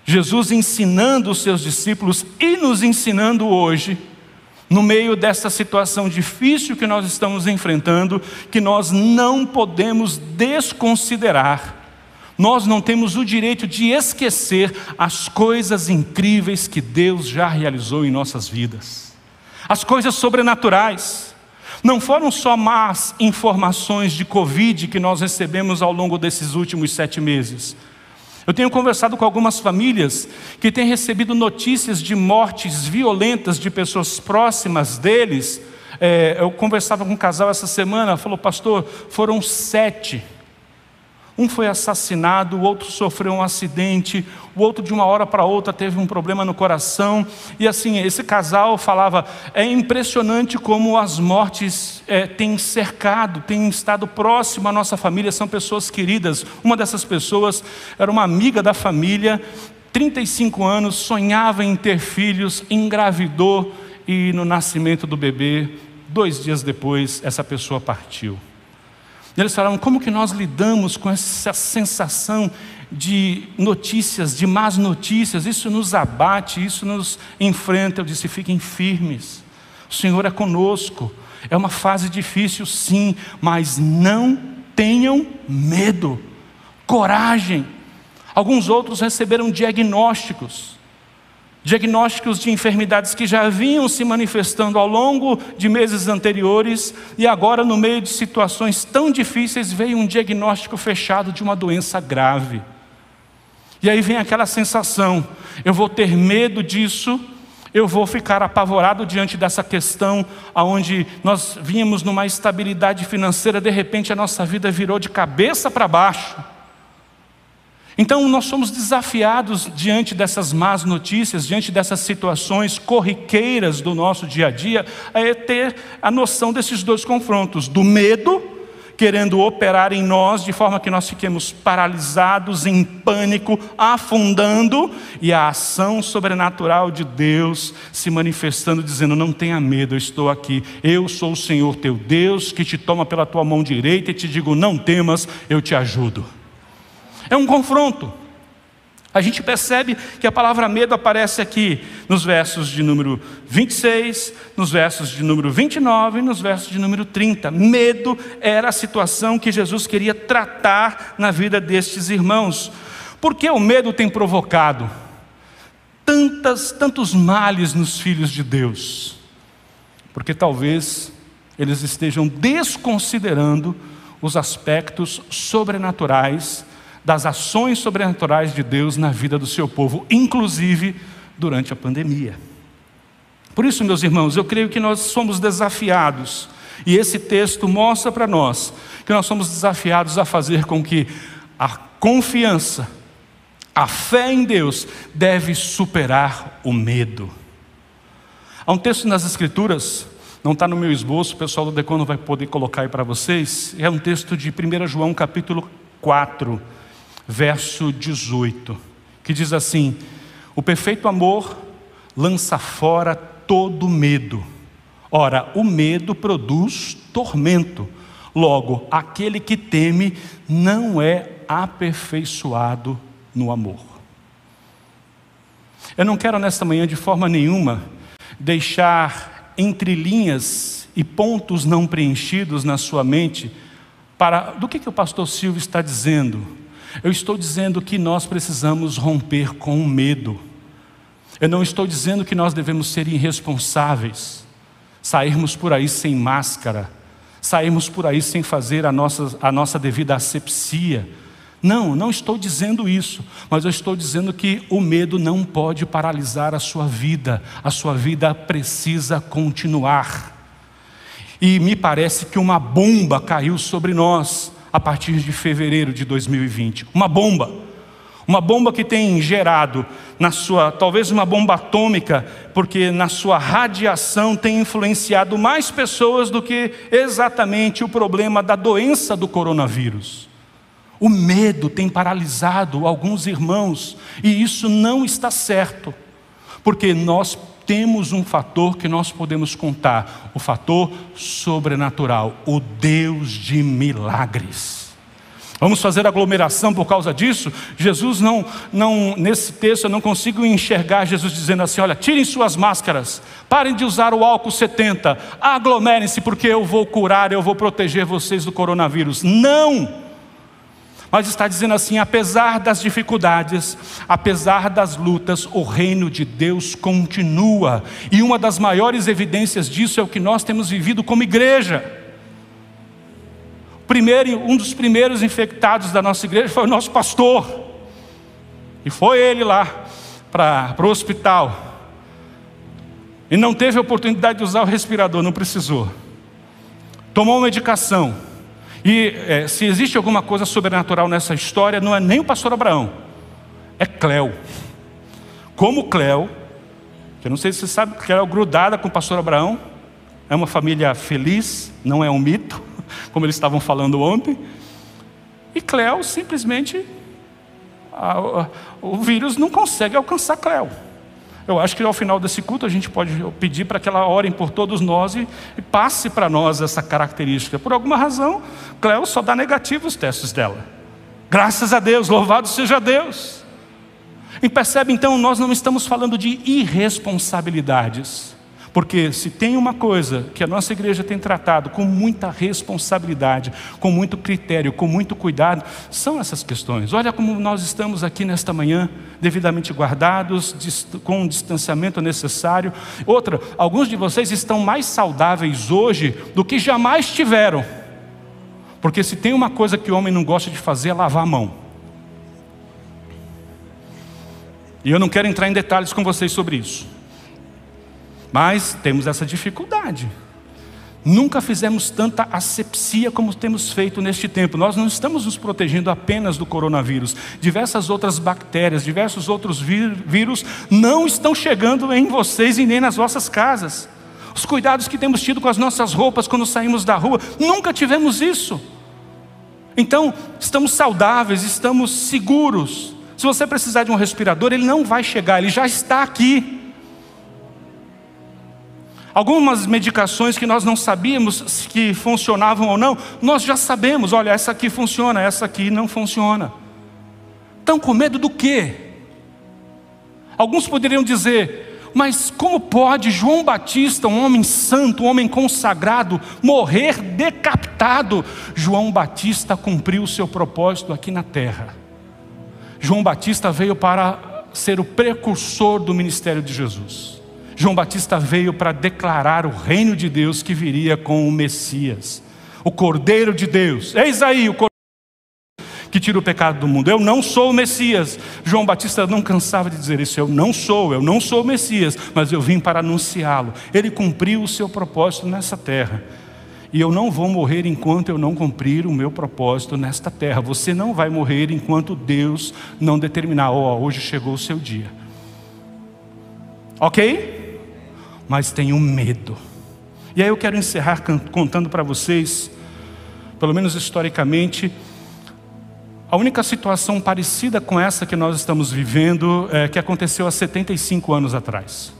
Jesus ensinando os seus discípulos e nos ensinando hoje no meio dessa situação difícil que nós estamos enfrentando, que nós não podemos desconsiderar. Nós não temos o direito de esquecer as coisas incríveis que Deus já realizou em nossas vidas. As coisas sobrenaturais. Não foram só más informações de Covid que nós recebemos ao longo desses últimos sete meses. Eu tenho conversado com algumas famílias que têm recebido notícias de mortes violentas de pessoas próximas deles. É, eu conversava com um casal essa semana, falou, pastor, foram sete um foi assassinado, o outro sofreu um acidente, o outro de uma hora para outra teve um problema no coração. E assim, esse casal falava: é impressionante como as mortes é, têm cercado, têm estado próximo à nossa família, são pessoas queridas. Uma dessas pessoas era uma amiga da família, 35 anos, sonhava em ter filhos, engravidou e no nascimento do bebê, dois dias depois, essa pessoa partiu. E eles falaram: como que nós lidamos com essa sensação de notícias, de más notícias? Isso nos abate, isso nos enfrenta. Eu disse: fiquem firmes, o Senhor é conosco. É uma fase difícil, sim, mas não tenham medo, coragem. Alguns outros receberam diagnósticos diagnósticos de enfermidades que já vinham se manifestando ao longo de meses anteriores, e agora, no meio de situações tão difíceis, veio um diagnóstico fechado de uma doença grave. E aí vem aquela sensação: eu vou ter medo disso, eu vou ficar apavorado diante dessa questão, aonde nós vínhamos numa estabilidade financeira, de repente a nossa vida virou de cabeça para baixo. Então, nós somos desafiados diante dessas más notícias, diante dessas situações corriqueiras do nosso dia a dia, a ter a noção desses dois confrontos: do medo, querendo operar em nós de forma que nós fiquemos paralisados, em pânico, afundando, e a ação sobrenatural de Deus se manifestando, dizendo: Não tenha medo, eu estou aqui, eu sou o Senhor teu Deus, que te toma pela tua mão direita e te digo: Não temas, eu te ajudo. É um confronto. A gente percebe que a palavra medo aparece aqui nos versos de número 26, nos versos de número 29 e nos versos de número 30. Medo era a situação que Jesus queria tratar na vida destes irmãos. Por que o medo tem provocado tantas, tantos males nos filhos de Deus? Porque talvez eles estejam desconsiderando os aspectos sobrenaturais das ações sobrenaturais de Deus na vida do seu povo, inclusive durante a pandemia. Por isso, meus irmãos, eu creio que nós somos desafiados, e esse texto mostra para nós que nós somos desafiados a fazer com que a confiança, a fé em Deus deve superar o medo. Há um texto nas Escrituras, não está no meu esboço, o pessoal do Decono vai poder colocar aí para vocês, é um texto de 1 João capítulo 4, verso 18, que diz assim: O perfeito amor lança fora todo medo. Ora, o medo produz tormento. Logo, aquele que teme não é aperfeiçoado no amor. Eu não quero nesta manhã, de forma nenhuma, deixar entre linhas e pontos não preenchidos na sua mente para do que, que o pastor Silvio está dizendo eu estou dizendo que nós precisamos romper com o medo. Eu não estou dizendo que nós devemos ser irresponsáveis, sairmos por aí sem máscara, sairmos por aí sem fazer a nossa, a nossa devida asepsia. Não, não estou dizendo isso, mas eu estou dizendo que o medo não pode paralisar a sua vida, a sua vida precisa continuar. E me parece que uma bomba caiu sobre nós a partir de fevereiro de 2020. Uma bomba. Uma bomba que tem gerado na sua, talvez uma bomba atômica, porque na sua radiação tem influenciado mais pessoas do que exatamente o problema da doença do coronavírus. O medo tem paralisado alguns irmãos, e isso não está certo, porque nós temos um fator que nós podemos contar, o fator sobrenatural, o Deus de milagres. Vamos fazer aglomeração por causa disso? Jesus não, não, nesse texto eu não consigo enxergar Jesus dizendo assim: olha, tirem suas máscaras, parem de usar o álcool 70, aglomerem-se, porque eu vou curar, eu vou proteger vocês do coronavírus. Não! Mas está dizendo assim: apesar das dificuldades, apesar das lutas, o reino de Deus continua. E uma das maiores evidências disso é o que nós temos vivido como igreja. Primeiro, um dos primeiros infectados da nossa igreja foi o nosso pastor. E foi ele lá para o hospital. E não teve a oportunidade de usar o respirador, não precisou. Tomou medicação. E é, se existe alguma coisa sobrenatural nessa história, não é nem o pastor Abraão, é Cléo. Como Cléo, que eu não sei se você sabe, era é grudada com o pastor Abraão, é uma família feliz, não é um mito como eles estavam falando ontem. E Cléo simplesmente, a, a, o vírus não consegue alcançar Cléo. Eu acho que ao final desse culto a gente pode pedir para que ela orem por todos nós e, e passe para nós essa característica. Por alguma razão, Cléo só dá negativo os testes dela. Graças a Deus, louvado seja Deus. E percebe então, nós não estamos falando de irresponsabilidades. Porque se tem uma coisa que a nossa igreja tem tratado com muita responsabilidade, com muito critério, com muito cuidado, são essas questões. Olha como nós estamos aqui nesta manhã, devidamente guardados, com o distanciamento necessário. Outra, alguns de vocês estão mais saudáveis hoje do que jamais tiveram. Porque se tem uma coisa que o homem não gosta de fazer é lavar a mão. E eu não quero entrar em detalhes com vocês sobre isso. Mas temos essa dificuldade. Nunca fizemos tanta asepsia como temos feito neste tempo. Nós não estamos nos protegendo apenas do coronavírus. Diversas outras bactérias, diversos outros vírus não estão chegando em vocês e nem nas vossas casas. Os cuidados que temos tido com as nossas roupas quando saímos da rua, nunca tivemos isso. Então, estamos saudáveis, estamos seguros. Se você precisar de um respirador, ele não vai chegar, ele já está aqui. Algumas medicações que nós não sabíamos que funcionavam ou não, nós já sabemos, olha, essa aqui funciona, essa aqui não funciona. Estão com medo do quê? Alguns poderiam dizer, mas como pode João Batista, um homem santo, um homem consagrado, morrer decapitado? João Batista cumpriu o seu propósito aqui na terra. João Batista veio para ser o precursor do ministério de Jesus. João Batista veio para declarar o reino de Deus que viria com o Messias, o Cordeiro de Deus. Eis aí o Cordeiro que tira o pecado do mundo. Eu não sou o Messias. João Batista não cansava de dizer isso. Eu não sou, eu não sou o Messias, mas eu vim para anunciá-lo. Ele cumpriu o seu propósito nessa terra. E eu não vou morrer enquanto eu não cumprir o meu propósito nesta terra. Você não vai morrer enquanto Deus não determinar, oh, hoje chegou o seu dia. Ok? Mas tenho medo. E aí eu quero encerrar contando para vocês, pelo menos historicamente, a única situação parecida com essa que nós estamos vivendo é que aconteceu há 75 anos atrás.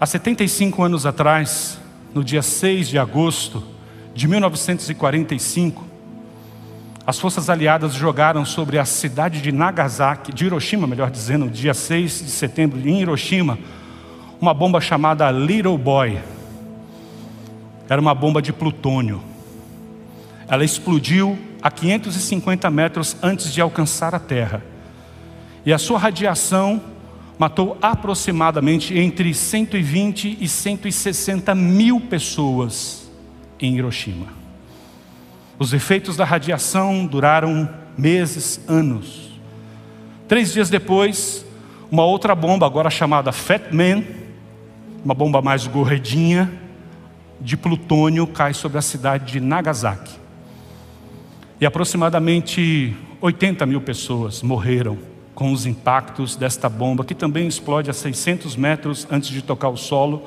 Há 75 anos atrás, no dia 6 de agosto de 1945, as forças aliadas jogaram sobre a cidade de Nagasaki, de Hiroshima, melhor dizendo, dia 6 de setembro, em Hiroshima, uma bomba chamada Little Boy. Era uma bomba de plutônio. Ela explodiu a 550 metros antes de alcançar a Terra. E a sua radiação matou aproximadamente entre 120 e 160 mil pessoas em Hiroshima. Os efeitos da radiação duraram meses, anos. Três dias depois, uma outra bomba, agora chamada Fat Man, uma bomba mais gordinha, de plutônio, cai sobre a cidade de Nagasaki. E aproximadamente 80 mil pessoas morreram com os impactos desta bomba, que também explode a 600 metros antes de tocar o solo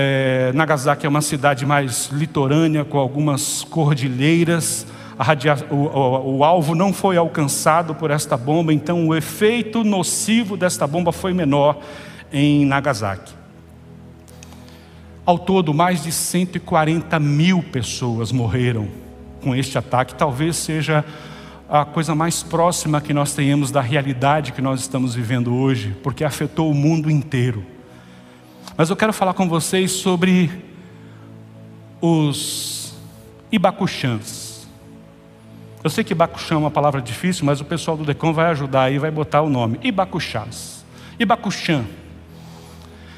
é, Nagasaki é uma cidade mais litorânea, com algumas cordilheiras. Radia... O, o, o, alvo não foi alcançado por esta bomba, então o efeito nocivo desta bomba foi menor em Nagasaki. Ao todo, mais de 140 mil pessoas morreram com este ataque, talvez seja a coisa mais próxima que nós tenhamos da realidade que nós estamos vivendo hoje, porque afetou o mundo inteiro. Mas eu quero falar com vocês sobre os Ibacuxãs. Eu sei que Ibacuxã é uma palavra difícil, mas o pessoal do Decom vai ajudar aí, vai botar o nome. Ibacuxãs. Ibacuxã.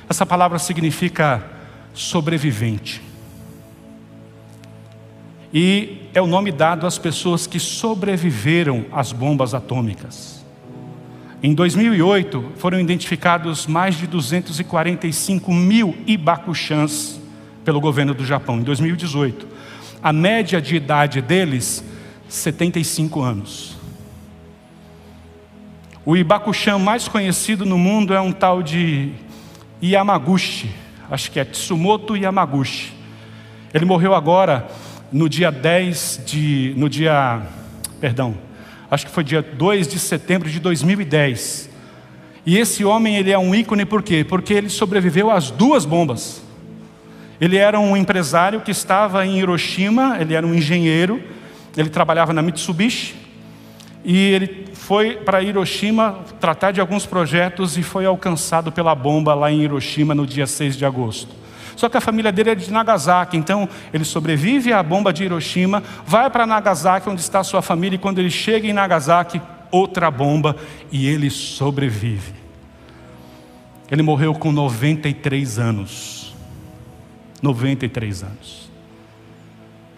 Essa palavra significa sobrevivente. E é o nome dado às pessoas que sobreviveram às bombas atômicas. Em 2008, foram identificados mais de 245 mil Ibakuchans pelo governo do Japão, em 2018. A média de idade deles, 75 anos. O Ibakuchan mais conhecido no mundo é um tal de Yamaguchi, acho que é Tsumoto Yamaguchi. Ele morreu agora no dia 10 de. no dia. Perdão, acho que foi dia 2 de setembro de 2010. E esse homem ele é um ícone por quê? Porque ele sobreviveu às duas bombas. Ele era um empresário que estava em Hiroshima, ele era um engenheiro, ele trabalhava na Mitsubishi, e ele foi para Hiroshima tratar de alguns projetos e foi alcançado pela bomba lá em Hiroshima no dia 6 de agosto. Só que a família dele é de Nagasaki, então ele sobrevive à bomba de Hiroshima, vai para Nagasaki, onde está sua família, e quando ele chega em Nagasaki, outra bomba, e ele sobrevive. Ele morreu com 93 anos. 93 anos.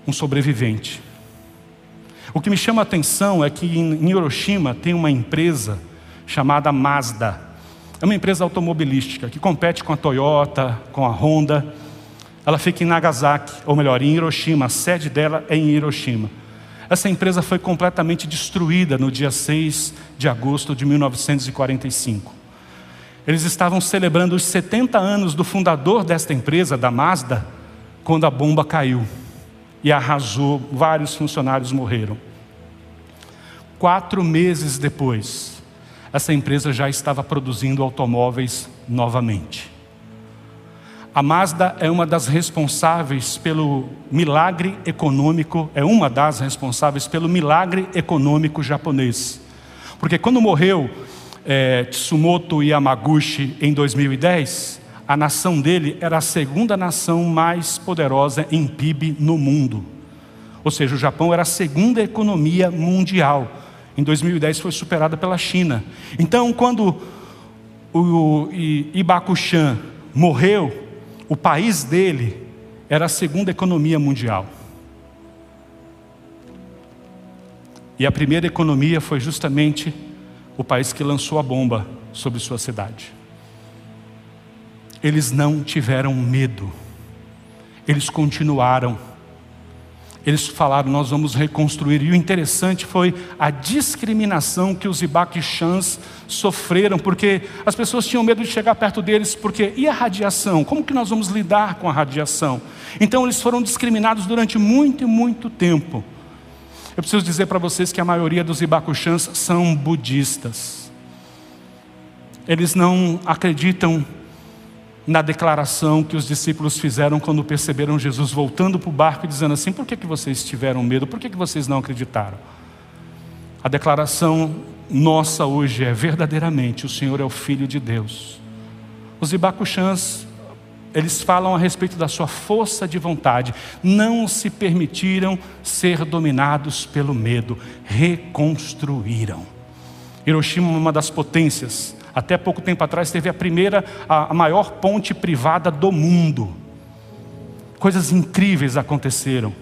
Um sobrevivente. O que me chama a atenção é que em Hiroshima tem uma empresa chamada Mazda. É uma empresa automobilística que compete com a Toyota, com a Honda. Ela fica em Nagasaki, ou melhor, em Hiroshima. A sede dela é em Hiroshima. Essa empresa foi completamente destruída no dia 6 de agosto de 1945. Eles estavam celebrando os 70 anos do fundador desta empresa, da Mazda, quando a bomba caiu e arrasou, vários funcionários morreram. Quatro meses depois, essa empresa já estava produzindo automóveis novamente. A Mazda é uma das responsáveis pelo milagre econômico, é uma das responsáveis pelo milagre econômico japonês. Porque quando morreu é, Tsumoto Yamaguchi em 2010, a nação dele era a segunda nação mais poderosa em PIB no mundo. Ou seja, o Japão era a segunda economia mundial em 2010 foi superada pela China. Então, quando o Ibakuchan morreu, o país dele era a segunda economia mundial. E a primeira economia foi justamente o país que lançou a bomba sobre sua cidade. Eles não tiveram medo, eles continuaram eles falaram, nós vamos reconstruir. E o interessante foi a discriminação que os Ibaquixãs sofreram, porque as pessoas tinham medo de chegar perto deles, porque e a radiação? Como que nós vamos lidar com a radiação? Então eles foram discriminados durante muito e muito tempo. Eu preciso dizer para vocês que a maioria dos Ibacuxãs são budistas. Eles não acreditam na declaração que os discípulos fizeram quando perceberam Jesus voltando para o barco e dizendo assim: Por que, que vocês tiveram medo? Por que, que vocês não acreditaram? A declaração nossa hoje é: verdadeiramente o Senhor é o Filho de Deus. Os Ibacuxãs, eles falam a respeito da sua força de vontade, não se permitiram ser dominados pelo medo, reconstruíram. Hiroshima, uma das potências, até pouco tempo atrás teve a primeira, a maior ponte privada do mundo. Coisas incríveis aconteceram.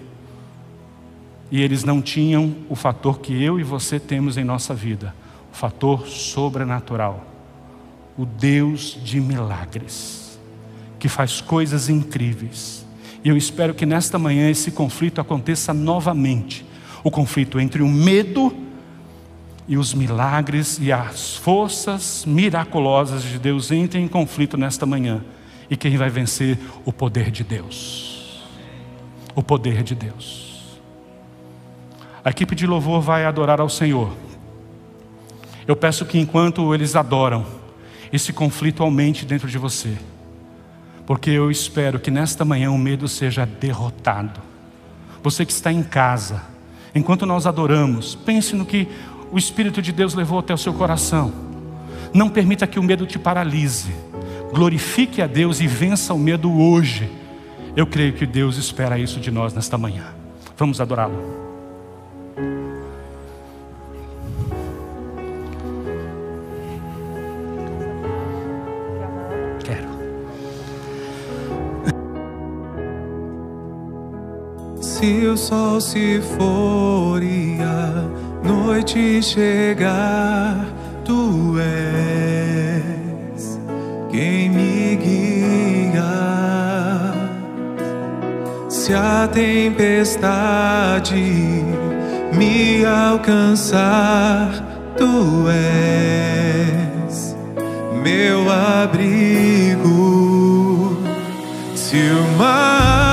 E eles não tinham o fator que eu e você temos em nossa vida, o fator sobrenatural. O Deus de milagres, que faz coisas incríveis. E eu espero que nesta manhã esse conflito aconteça novamente. O conflito entre o medo e os milagres e as forças miraculosas de Deus entrem em conflito nesta manhã. E quem vai vencer? O poder de Deus. O poder de Deus. A equipe de louvor vai adorar ao Senhor. Eu peço que enquanto eles adoram, esse conflito aumente dentro de você. Porque eu espero que nesta manhã o medo seja derrotado. Você que está em casa, enquanto nós adoramos, pense no que o Espírito de Deus levou até o seu coração. Não permita que o medo te paralise. Glorifique a Deus e vença o medo hoje. Eu creio que Deus espera isso de nós nesta manhã. Vamos adorá-lo. Quero. Se o sol se for noite chegar, tu és quem me guia. Se a tempestade me alcançar, tu és meu abrigo. Se o mar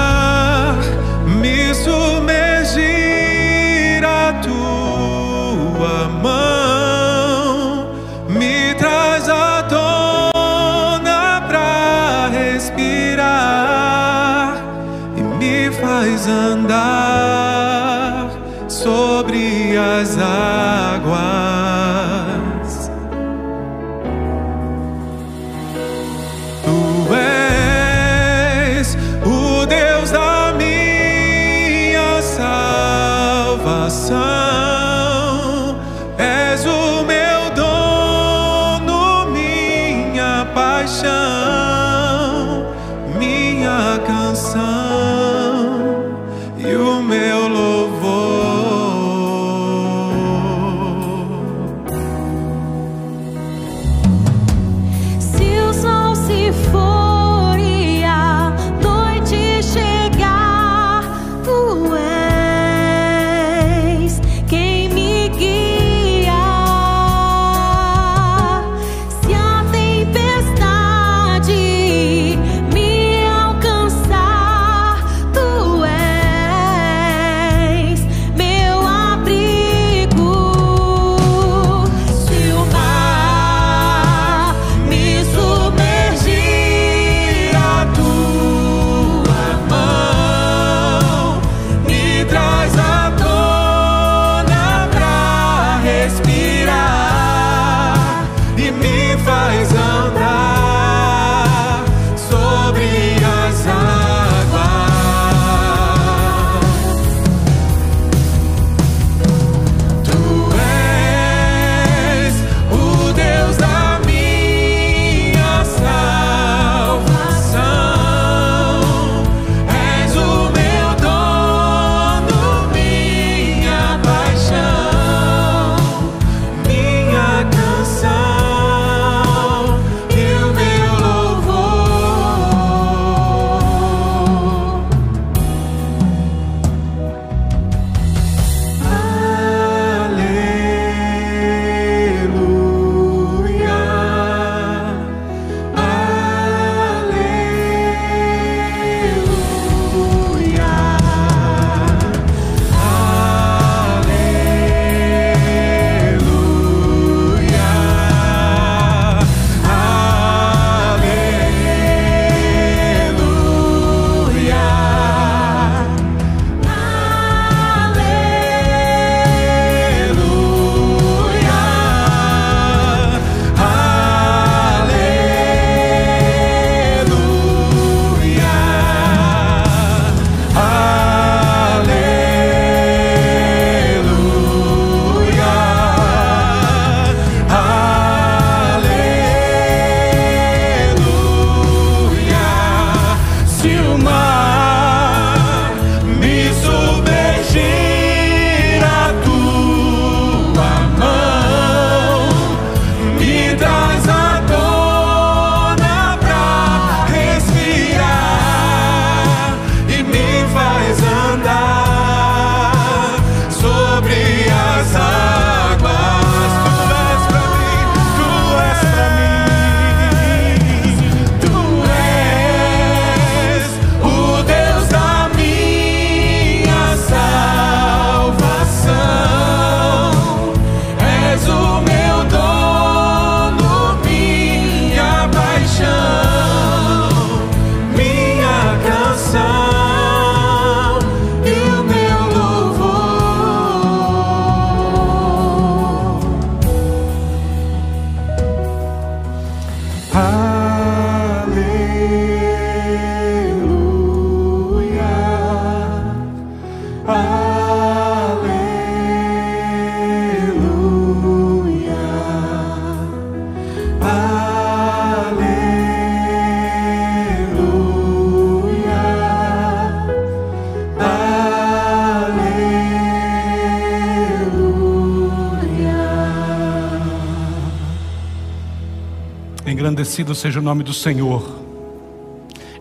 Engrandecido seja o nome do Senhor.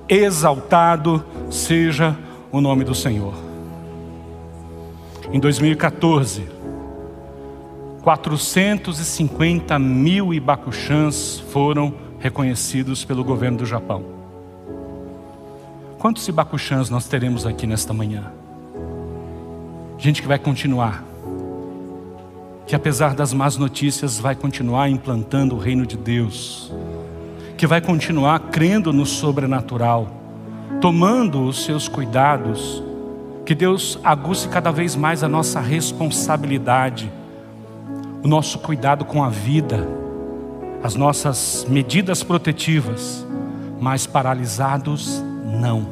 Exaltado seja o nome do Senhor. Em 2014, 450 mil Ibacuxãs foram reconhecidos pelo governo do Japão. Quantos Ibacuxãs nós teremos aqui nesta manhã? Gente que vai continuar, que apesar das más notícias, vai continuar implantando o reino de Deus, que vai continuar crendo no sobrenatural, tomando os seus cuidados, que Deus aguce cada vez mais a nossa responsabilidade o nosso cuidado com a vida, as nossas medidas protetivas, mas paralisados não.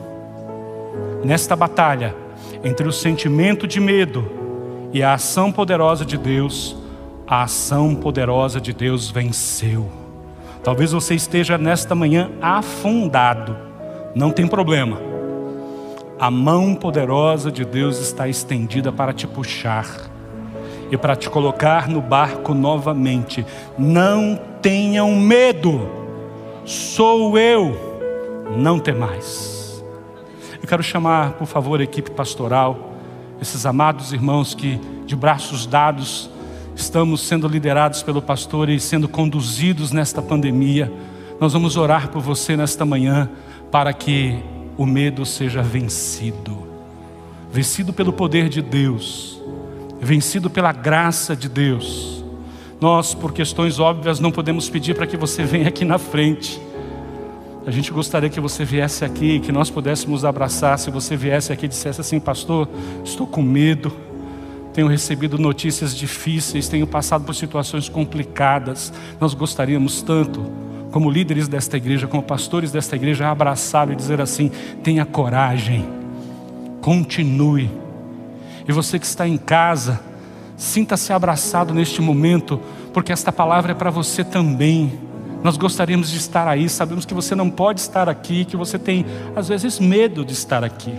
Nesta batalha entre o sentimento de medo e a ação poderosa de Deus, a ação poderosa de Deus venceu. Talvez você esteja nesta manhã afundado, não tem problema. A mão poderosa de Deus está estendida para te puxar e para te colocar no barco novamente. Não tenham medo, sou eu, não tem mais. Eu quero chamar, por favor, a equipe pastoral, esses amados irmãos que, de braços dados, estamos sendo liderados pelo pastor e sendo conduzidos nesta pandemia. Nós vamos orar por você nesta manhã para que o medo seja vencido vencido pelo poder de Deus vencido pela graça de Deus. Nós, por questões óbvias, não podemos pedir para que você venha aqui na frente. A gente gostaria que você viesse aqui, que nós pudéssemos abraçar. Se você viesse aqui e dissesse assim, pastor, estou com medo, tenho recebido notícias difíceis, tenho passado por situações complicadas. Nós gostaríamos tanto, como líderes desta igreja, como pastores desta igreja, abraçá-lo e dizer assim: tenha coragem, continue e você que está em casa, sinta-se abraçado neste momento, porque esta palavra é para você também. Nós gostaríamos de estar aí, sabemos que você não pode estar aqui, que você tem às vezes medo de estar aqui.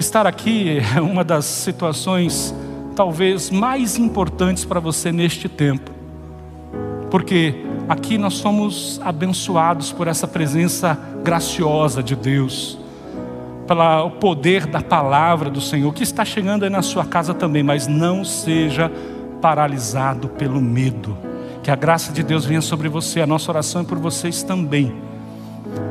Estar aqui é uma das situações talvez mais importantes para você neste tempo, porque aqui nós somos abençoados por essa presença graciosa de Deus pelo poder da palavra do Senhor, que está chegando aí na sua casa também, mas não seja paralisado pelo medo. Que a graça de Deus venha sobre você, a nossa oração é por vocês também.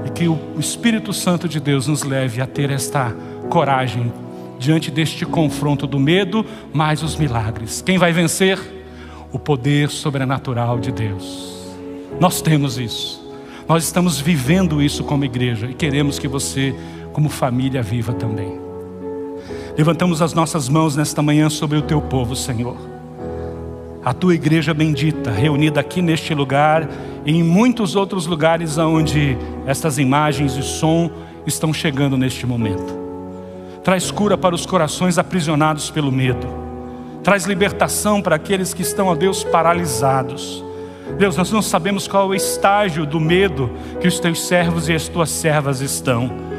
E que o Espírito Santo de Deus nos leve a ter esta coragem diante deste confronto do medo, mais os milagres. Quem vai vencer? O poder sobrenatural de Deus. Nós temos isso. Nós estamos vivendo isso como igreja e queremos que você como família viva também. Levantamos as nossas mãos nesta manhã sobre o teu povo, Senhor. A tua igreja bendita, reunida aqui neste lugar e em muitos outros lugares onde estas imagens e som estão chegando neste momento. Traz cura para os corações aprisionados pelo medo. Traz libertação para aqueles que estão, ó Deus, paralisados. Deus, nós não sabemos qual é o estágio do medo que os teus servos e as tuas servas estão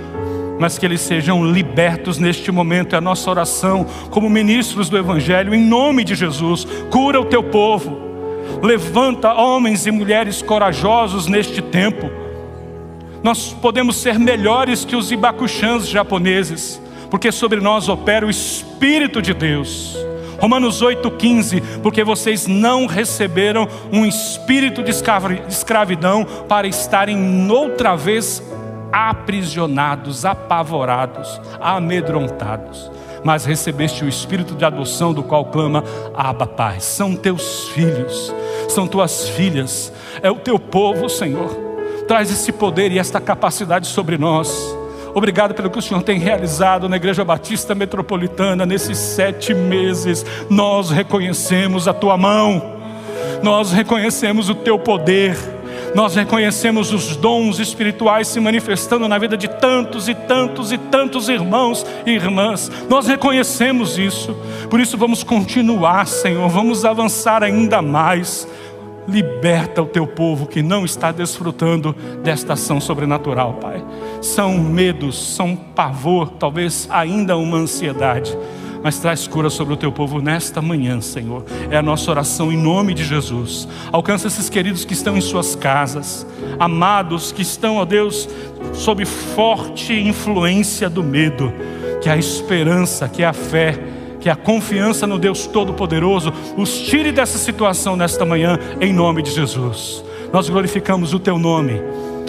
mas que eles sejam libertos neste momento. É a nossa oração como ministros do Evangelho, em nome de Jesus. Cura o teu povo, levanta homens e mulheres corajosos neste tempo. Nós podemos ser melhores que os ibacuxãs japoneses, porque sobre nós opera o Espírito de Deus. Romanos 8,15, porque vocês não receberam um espírito de escravidão para estarem outra vez aprisionados, apavorados, amedrontados. Mas recebeste o espírito de adoção, do qual clama: Abba, Pai. São teus filhos, são tuas filhas, é o teu povo, Senhor. Traz esse poder e esta capacidade sobre nós. Obrigado pelo que o Senhor tem realizado na Igreja Batista Metropolitana nesses sete meses. Nós reconhecemos a tua mão, nós reconhecemos o teu poder nós reconhecemos os dons espirituais se manifestando na vida de tantos e tantos e tantos irmãos e irmãs. Nós reconhecemos isso, por isso vamos continuar, Senhor, vamos avançar ainda mais. Liberta o teu povo que não está desfrutando desta ação sobrenatural, Pai. São medos, são pavor, talvez ainda uma ansiedade mas traz cura sobre o teu povo nesta manhã, Senhor. É a nossa oração em nome de Jesus. Alcança esses queridos que estão em suas casas, amados que estão, ó Deus, sob forte influência do medo, que a esperança, que a fé, que a confiança no Deus Todo-Poderoso os tire dessa situação nesta manhã, em nome de Jesus. Nós glorificamos o teu nome.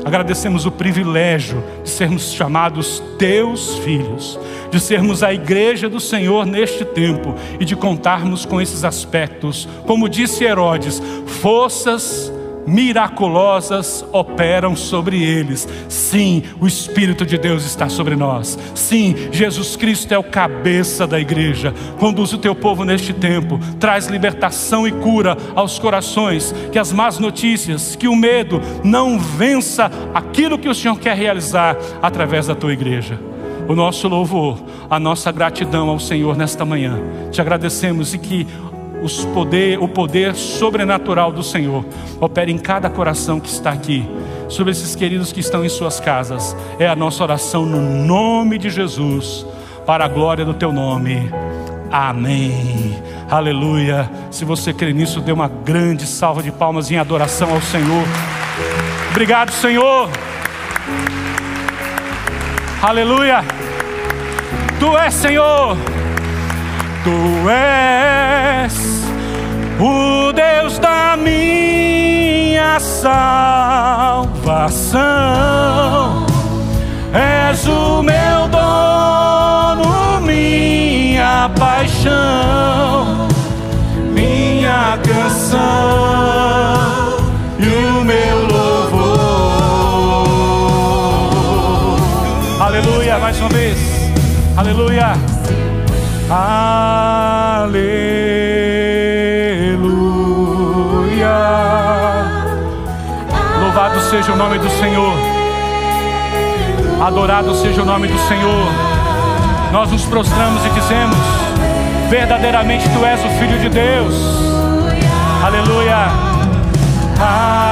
Agradecemos o privilégio de sermos chamados teus filhos, de sermos a igreja do Senhor neste tempo e de contarmos com esses aspectos. Como disse Herodes, forças miraculosas operam sobre eles. Sim, o Espírito de Deus está sobre nós. Sim, Jesus Cristo é o cabeça da igreja. Conduz o teu povo neste tempo, traz libertação e cura aos corações, que as más notícias, que o medo não vença aquilo que o Senhor quer realizar através da tua igreja o nosso louvor, a nossa gratidão ao Senhor nesta manhã. Te agradecemos e que poder, o poder sobrenatural do Senhor opere em cada coração que está aqui, sobre esses queridos que estão em suas casas. É a nossa oração no nome de Jesus, para a glória do teu nome. Amém. Aleluia. Se você crê nisso, dê uma grande salva de palmas em adoração ao Senhor. Obrigado, Senhor. Aleluia. Tu és, Senhor. Tu és o Deus da minha salvação. És o meu dono, minha paixão, minha canção e o meu louvor. Aleluia, mais uma vez. Aleluia. Aleluia. Louvado seja o nome do Senhor. Adorado seja o nome do Senhor. Nós nos prostramos e dizemos: verdadeiramente tu és o Filho de Deus. Aleluia. Bem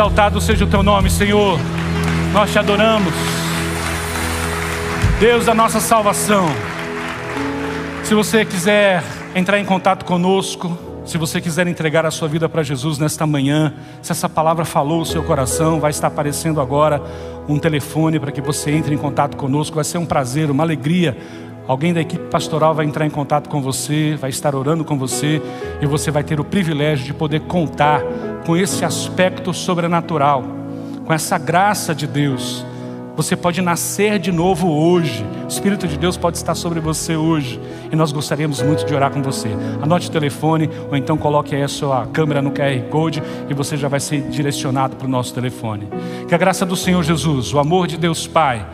Exaltado seja o teu nome, Senhor. Nós te adoramos. Deus da nossa salvação. Se você quiser entrar em contato conosco, se você quiser entregar a sua vida para Jesus nesta manhã, se essa palavra falou o seu coração, vai estar aparecendo agora um telefone para que você entre em contato conosco. Vai ser um prazer, uma alegria. Alguém da equipe pastoral vai entrar em contato com você, vai estar orando com você e você vai ter o privilégio de poder contar com esse aspecto sobrenatural, com essa graça de Deus. Você pode nascer de novo hoje. O Espírito de Deus pode estar sobre você hoje. E nós gostaríamos muito de orar com você. Anote o telefone ou então coloque aí a sua câmera no QR Code e você já vai ser direcionado para o nosso telefone. Que a graça do Senhor Jesus, o amor de Deus Pai,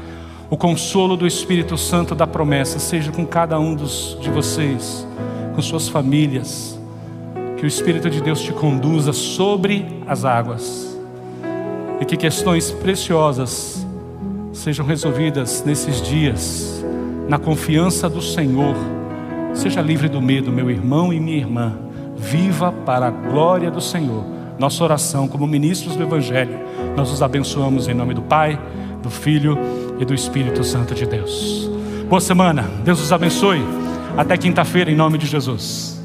o consolo do Espírito Santo da promessa seja com cada um dos, de vocês, com suas famílias. Que o Espírito de Deus te conduza sobre as águas. E que questões preciosas sejam resolvidas nesses dias, na confiança do Senhor. Seja livre do medo, meu irmão e minha irmã. Viva para a glória do Senhor. Nossa oração como ministros do Evangelho, nós os abençoamos em nome do Pai, do Filho e do Espírito Santo de Deus. Boa semana, Deus os abençoe. Até quinta-feira, em nome de Jesus.